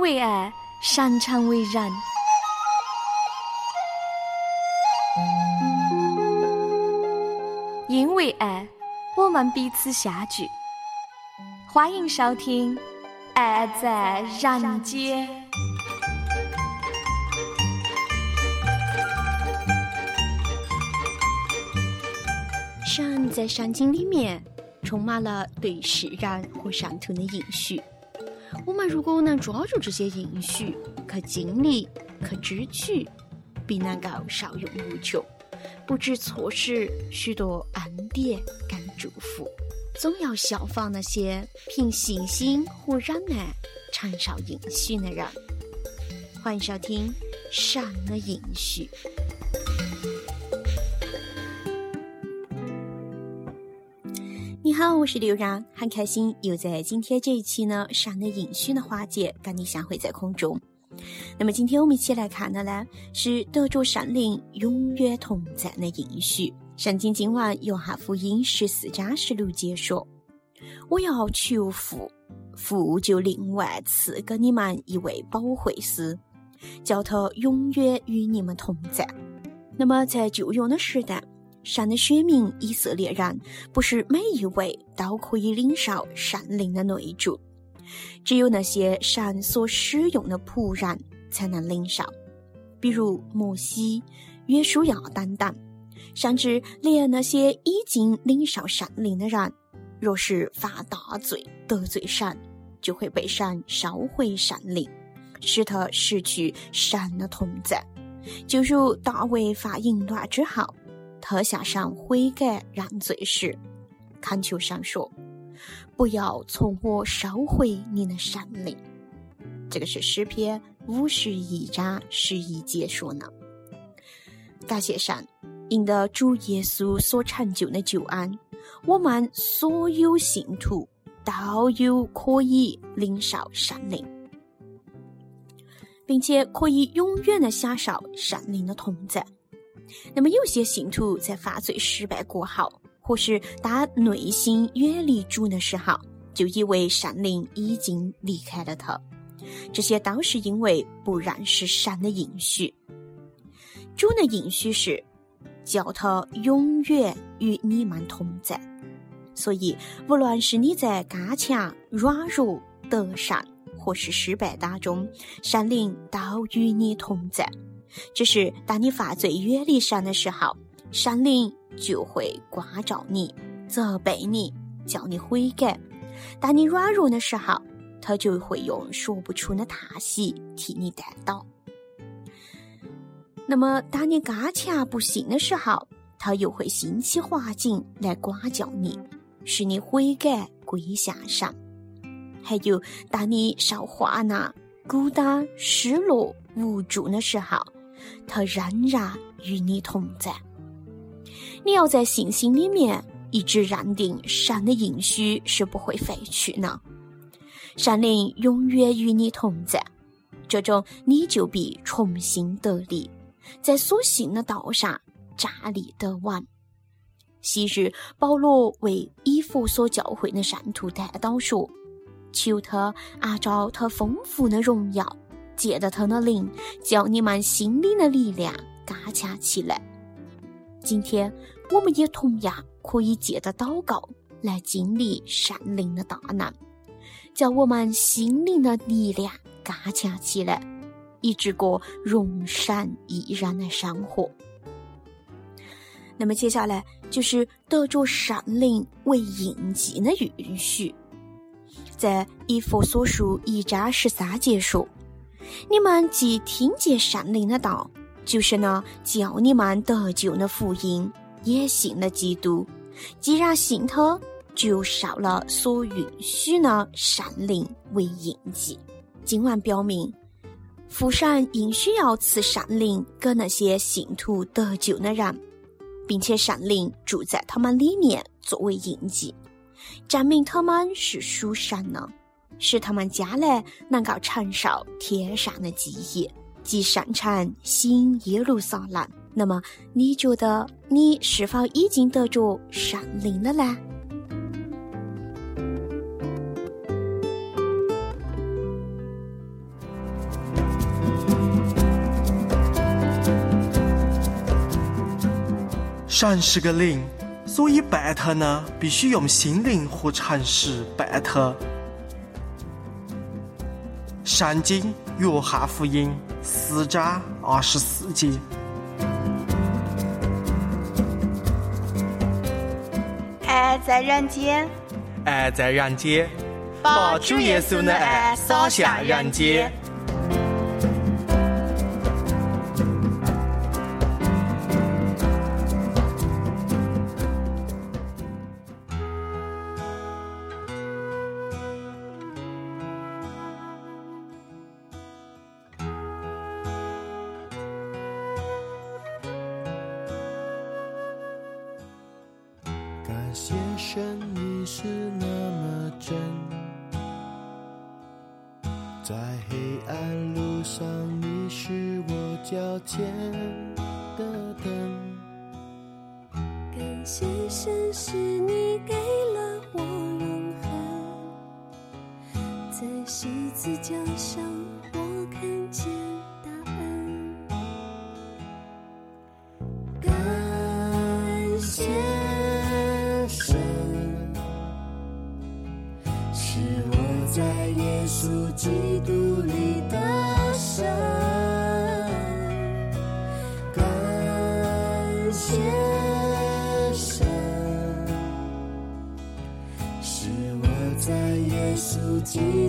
为爱，擅长为人。因为爱，我们彼此相聚。欢迎收听《爱在人间》。山在山经里面充满了对释然和善土的应许。我们如果能抓住这些应许，去经历，去支取，必能够受用无穷。不知错失许多恩典跟祝福，总要效仿那些凭信心和忍耐承受应许的人。欢迎收听《善的应许》。好，我是刘然，很开心又在今天这一期呢《上的应许》的花节跟你相会在空中。那么今天我们一起来看的呢，是得着圣灵永远同在的应许。圣经今晚约翰福音十四章十六节说：“我要求父，父就另外赐给你们一位保惠师，叫他永远与你们同在。”那么在旧约的时代，神的选民以色列人不是每一位都可以领受善灵的内住。只有那些神所使用的仆人才能领受，比如摩西、约书亚等等，甚至连那些已经领受善灵的人，若是犯大罪得罪神，就会被神收回善灵，使他失去神的同在。就如大卫犯淫乱之后，他向上悔改认罪时，恳求神说。不要从我收回你的圣灵。这个是诗篇五十一章十一节说呢。感谢神，因得主耶稣所成就的救恩，我们所有信徒都有可以领受圣灵，并且可以永远的享受圣灵的同在。那么，有些信徒在犯罪失败过后，或是当内心远离主的时候，就以为圣灵已经离开了他。这些都是因为不认识神的应许。主的应许是叫他永远与你们同在。所以，无论是你在刚强、软弱、得胜或是失败当中，神灵都与你同在。只是当你犯罪远离神的时候，神灵。就会关照你，责备你，叫你悔改。当你软弱的时候，他就会用说不出的叹息替你担当。那么，当你刚强不信的时候，他又会兴起环境来管教你，使你悔改归向上。还有，当你受患难、孤单、失落、无助的时候，他仍然与你同在。你要在信心里面一直认定神的应许是不会废去呢，神灵永远与你同在，这种你就必重新得力，在所信的道上站立得稳。昔日保罗为以弗所教会的圣徒代祷说：“求他按照他丰富的荣耀，借着他的灵，叫你们心灵的力量刚强起来。”今天，我们也同样可以借着祷告来经历善灵的大能，叫我们心灵的力量刚强起来，以直过容善怡然的生活。那么接下来就是得着善灵为印记的允许，在以佛所述一章十三节说：“你们既听见善灵的道。”就是呢，叫你们得救的福音，也信了基督。既然信他，就受了所允许的善灵为印记。经文表明，父神应许要赐善灵给那些信徒得救的人，并且善灵住在他们里面作为印记，证明他们是属神的，使他们将来能够承受天上的基业即圣城新耶路撒冷那么你觉得你是否已经得着圣灵了呢善是个灵所以拜他呢必须用心灵和诚实拜他《圣经·约翰福音》四章二十四节。爱在人间，爱在人间，把主耶稣的爱洒向人间。稣基督里的神，感谢神，是我在耶稣基。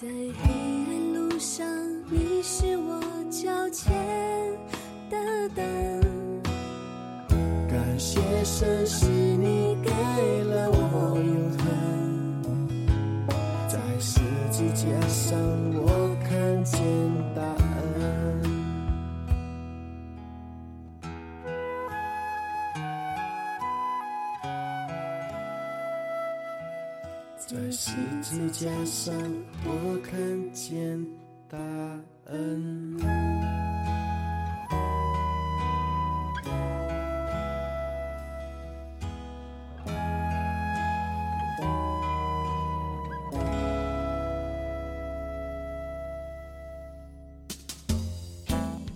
在黑暗路上，你是我脚前的灯。感谢神是。再加上我看见大嗯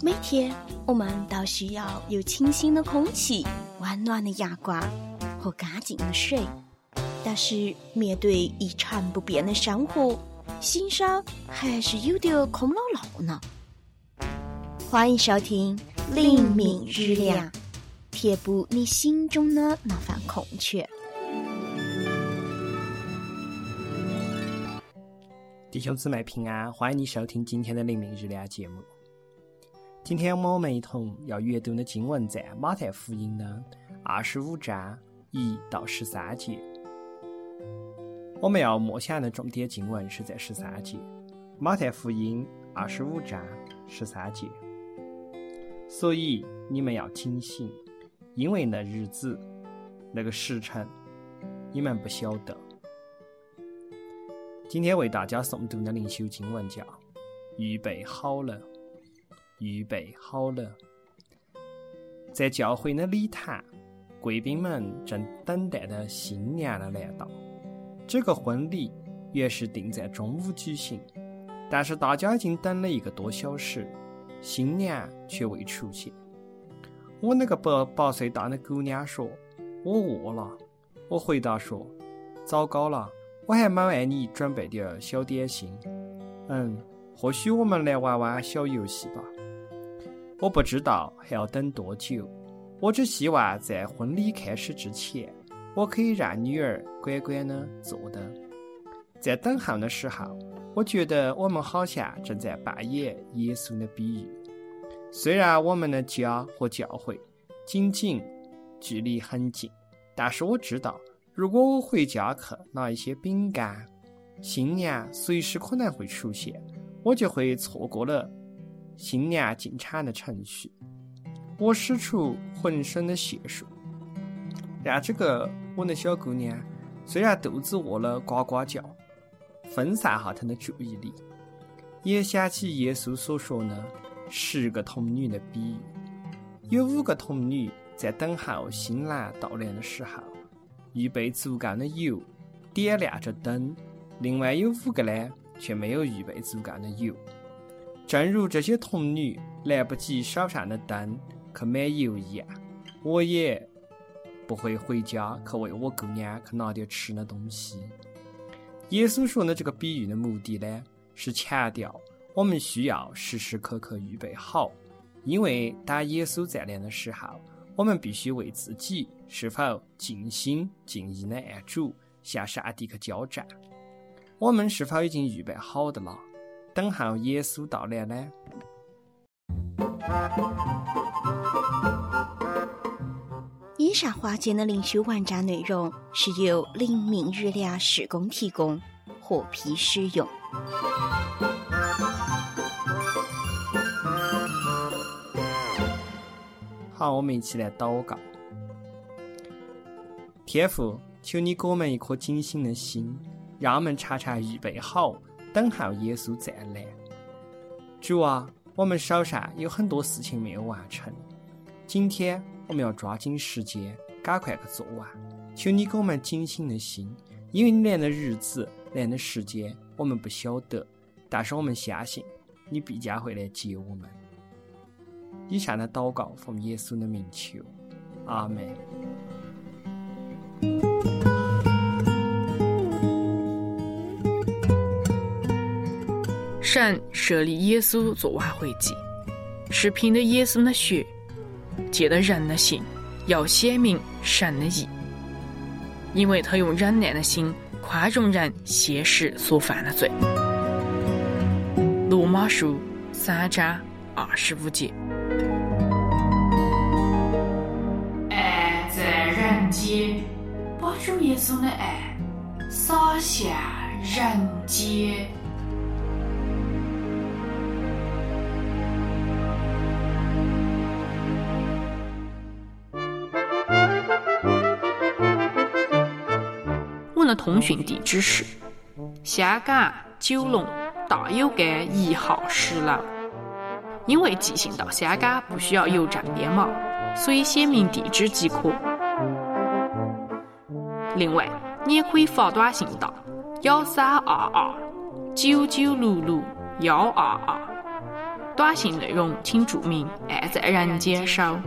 每天我们都需要有清新的空气温暖的阳光和干净的水。但是面对一成不变的生活，心上还是有点空落落呢。欢迎收听《灵敏日亮》，填补你心中的那份空缺。弟兄姊妹平安，欢迎你收听今天的《灵敏日亮》节目。今天我们一同要阅读的经文在马太福音的二十五章一到十三节。我们要默想的重点经文是在十三节，马太福音二十五章十三节。所以你们要警醒，因为那日子、那个时辰，你们不晓得。今天为大家诵读的灵修经文叫《预备好了》，预备好了。在教会的礼堂，贵宾们正等待着新娘的来到。这个婚礼原是定在中午举行，但是大家已经等了一个多小时，新娘却未出现。我那个八八岁大的姑娘说：“我饿了。”我回答说：“糟糕了，我还没为你准备点小点心。”嗯，或许我们来玩玩小游戏吧。我不知道还要等多久，我只希望在婚礼开始之前。我可以让女儿乖乖的坐的，在等候的时候，我觉得我们好像正在扮演耶稣的比喻。虽然我们的家和教会仅仅距离很近，但是我知道，如果我回家去拿一些饼干，新娘随时可能会出现，我就会错过了新娘进场的程序。我使出浑身的解数，像这个。我的小姑娘虽然肚子饿了，呱呱叫，分散下她的注意力，也想起耶稣所说的十个童女的比喻。有五个童女在等候新郎到来的时候，预备足够的油，点亮着灯；另外有五个呢，却没有预备足够的油。正如这些童女来不及手上的灯去买油一样，我也。不会回家去为我姑娘去拿点吃的东西。耶稣说的这个比喻的目的呢，是强调我们需要时时刻刻预备好，因为当耶稣再来的时候，我们必须为自己是否尽心尽意的爱主向上帝去交战。我们是否已经预备好的了，等候耶稣到来呢？以上花间的灵修文章内容是由灵敏日亮施工提供，获批使用。好，我们一起来祷告。天父，求你给我们一颗警醒的心，让我们常常预备好，等候耶稣再来。主啊，我们手上有很多事情没有完成，今天。我们要抓紧时间，赶快去做完。求你给我们警醒的心，因为你连的日子、连的时间我们不晓得，但是我们相信你必将会来接我们。以上的祷告奉耶稣的名求，阿门。神设立耶稣做挽回祭，是凭着耶稣的血。借的人的信，要显明神的意，因为他用忍耐的心宽容人现实所犯的罪。罗马书三章二十五节。爱在人间，把主耶稣的爱洒向人间。的通讯地址是香港九龙大有街一号十楼。因为寄信到香港不需要邮政编码，所以写明地址即可。另外，你也可以发短信到幺三二二九九六六幺二二，短信内容请注明“爱在人间收”。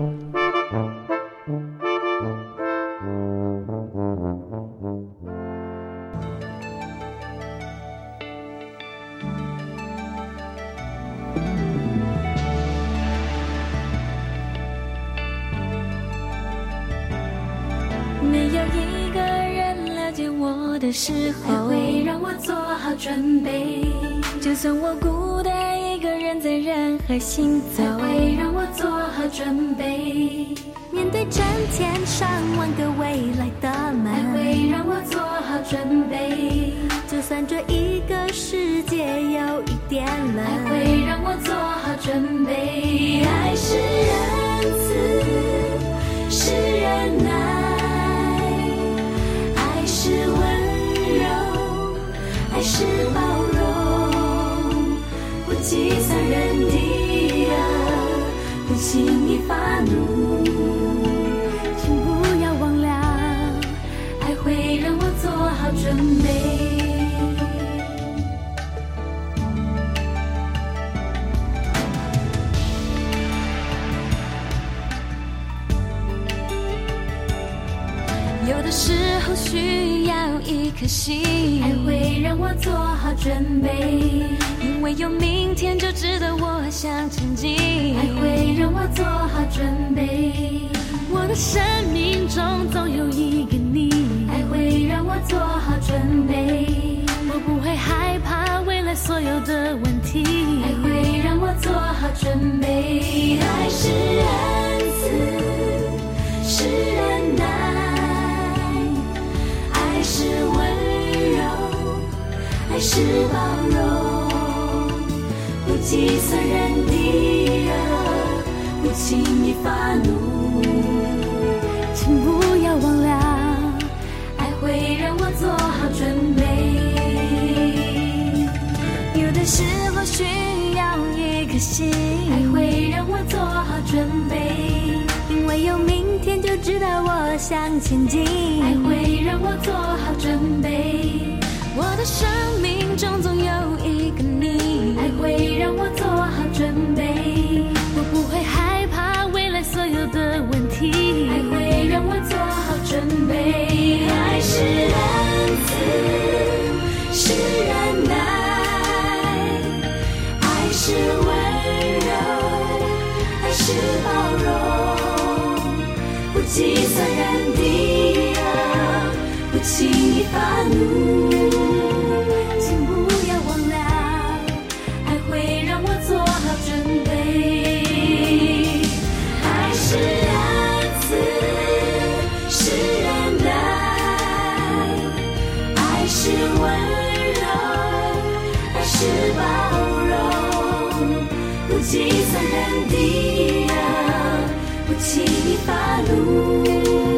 我孤单一个人在人海行走。爱，会让我做好准备，面对成千上万个未来的爱门，会让我做好准备，就算这一个世界有一点爱冷，会让我做好准备。爱是仁慈，是忍耐，爱是温柔，爱是包容，计算人的恶，不轻易发怒。请不要忘了，爱会让我做好准备。有的时候需要一颗心，爱会让我做好准备，因为有明天就值得我向前进。爱会让我做好准备，我的生命中总有一个你，爱会让我做好准备，我不会害怕未来所有的问题。爱会让我做好准备。爱是恩赐，是忍耐，爱是包容，不计算人的恶，不轻易发怒。请不要忘了，爱会让我做好准备。有的时候需要一颗心，爱会让我做好准备，因为有明天就知道我向前进。爱会让我做好准备，我的生命中总有一个你，爱会让我做好准备，我不会害怕未来所有的问题。爱会让我做好准备。爱是仁慈，是忍耐，爱是温柔，爱是包容，不计算人的恶，不轻易发怒。不计算人的呀不轻易发怒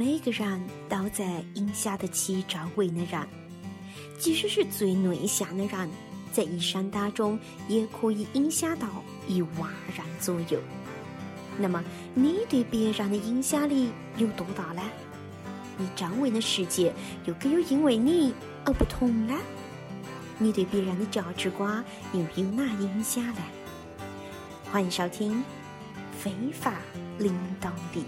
每个人都在影响得起周围的人，即使是最内向的人，在一生当中也可以影响到一万人左右。那么，你对别人的影响力有多大呢？你周围的世界又可有因为你而不同呢？你对别人的价值观又有哪影响呢？欢迎收听《非法领导力》。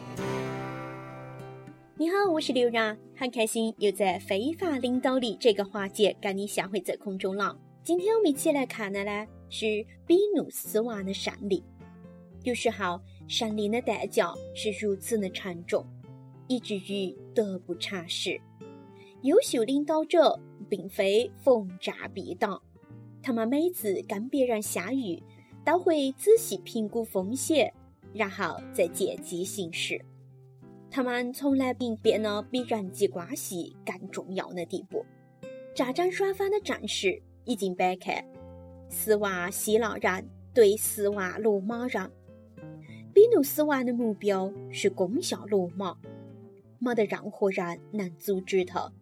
你好，我是刘然，很开心又在非法领导力这个环节跟你相会在空中了。今天我们一起来看的呢是比努斯王的胜利。有时候胜利的代价是如此的沉重，以至于得不偿失。优秀领导者并非逢战必打，他们每次跟别人相遇，都会仔细评估风险，然后再见机行事。他们从来不变得比人际关系更重要的地步。战争双方的战事已经摆开，四万希腊人对四万罗马人。比努斯王的目标是攻下罗马，没得任何人能阻止他。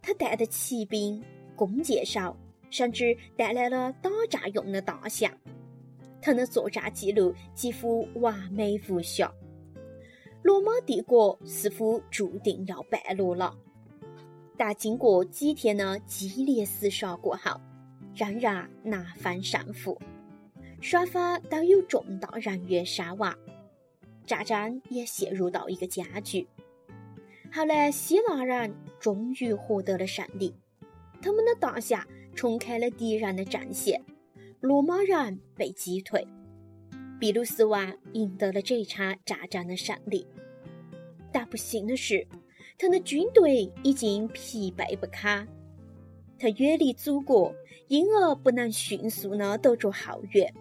他带的骑兵、弓箭手，甚至带来了打仗用的大象。他的作战记录几乎完美无瑕。罗马帝国似乎注定要败落了。但经过几天的激烈厮杀过后，仍然难分胜负，双方都有重大人员伤亡，战争也陷入到一个僵局。后来，希腊人终于获得了胜利，他们的大侠冲开了敌人的阵线。罗马人被击退，比鲁斯王赢得了这场战争的胜利。但不幸的是，他的军队已经疲惫不堪。他远离祖国，因而不能迅速的得着后援，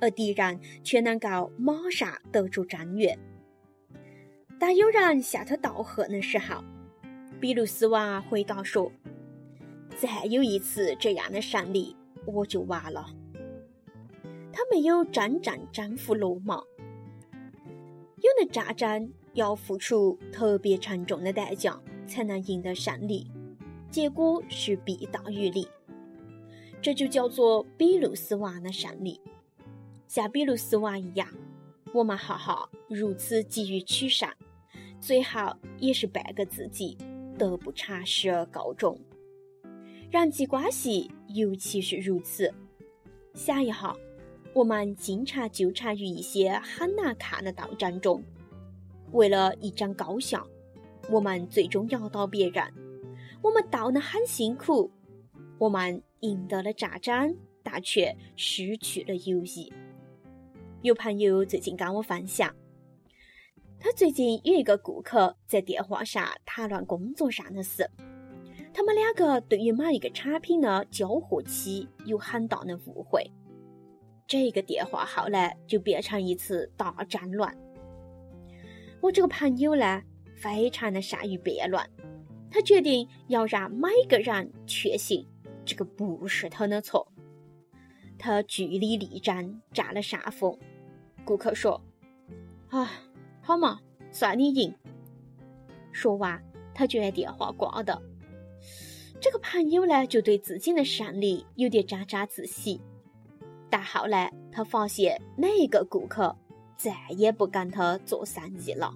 而敌人却能够马上得着正援。当有人向他道贺的时候，比鲁斯王回答说：“再有一次这样的胜利，我就完了。”他没有真正征服罗马。有的战争要付出特别沉重的代价才能赢得胜利，结果是弊大于利。这就叫做比鲁斯王的胜利。像比鲁斯王一样，我们哈哈如此急于取胜，最后也是半个自己得不偿失而告终。人际关系尤其是如此。想一下。我们经常纠缠于一些很难看的斗争中，为了一争高下，我们最终压倒别人。我们斗得很辛苦，我们赢得了战争，但却失去了友谊。有朋友最近跟我分享，他最近有一个顾客在电话上谈论工作上的事，他们两个对于某一个产品的交货期有很大的误会。这个电话后来就变成一次大战乱。我这个朋友呢，非常的善于辩论，他决定要让每个人确信这个不是他的错。他据理力争，占了上风。顾客说：“啊，好嘛，算你赢。”说完，他就把电话挂了。这个朋友呢，就对自己的胜利有点沾沾自喜。但后来，他发现那个顾客再也不跟他做生意了。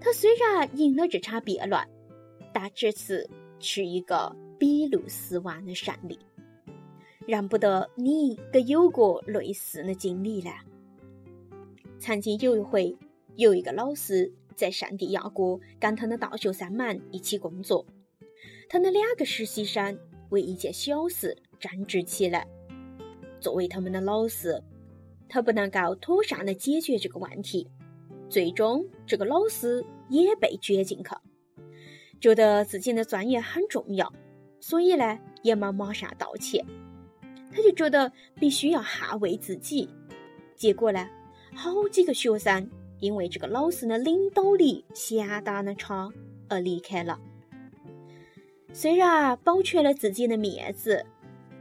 他虽然赢了这场辩论，但这次是一个比鲁斯王的胜利。让不得你给有过类似的经历呢？曾经有一回，有一个老师在圣地亚哥跟他的大学生们一起工作，他的两个实习生为一件小事争执起来。作为他们的老师，他不能够妥善的解决这个问题，最终这个老师也被卷进去。觉得自己的专业很重要，所以呢也没马上道歉。他就觉得必须要捍卫自己，结果呢，好几个学生因为这个老师的领导力相当的差而离开了。虽然保全了自己的面子，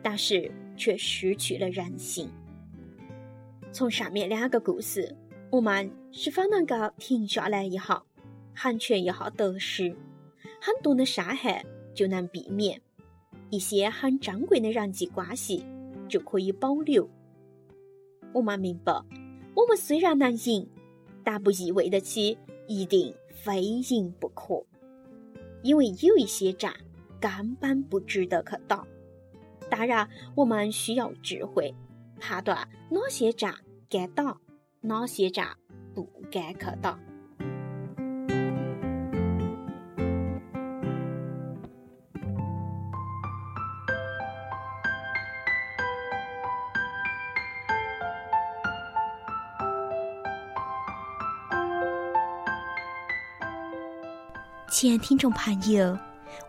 但是。却失去了人性。从上面两个故事，我们是否能够停下来一下，寒全一下得失，很多的伤害就能避免，一些很珍贵的人际关系就可以保留。我们明白，我们虽然能赢，但不意味得起一定非赢不可，因为有一些仗根本不值得去打。当然，我们需要智慧，判断哪些仗该打，哪些仗不该去打。亲爱听众朋友，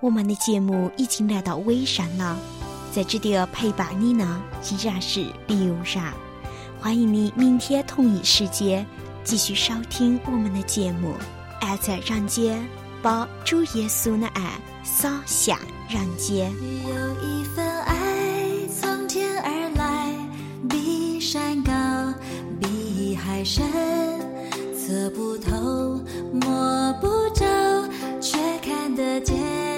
我们的节目已经来到尾声了。在这里陪伴你呢，依然是刘然。欢迎你明天同一时间继续收听我们的节目。爱在人间，把主耶稣的爱洒向人间。有一份爱从天而来，比山高，比海深，测不透，摸不着，却看得见。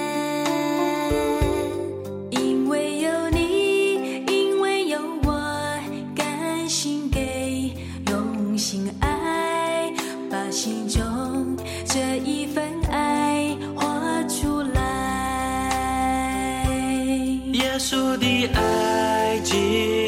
耶稣的爱。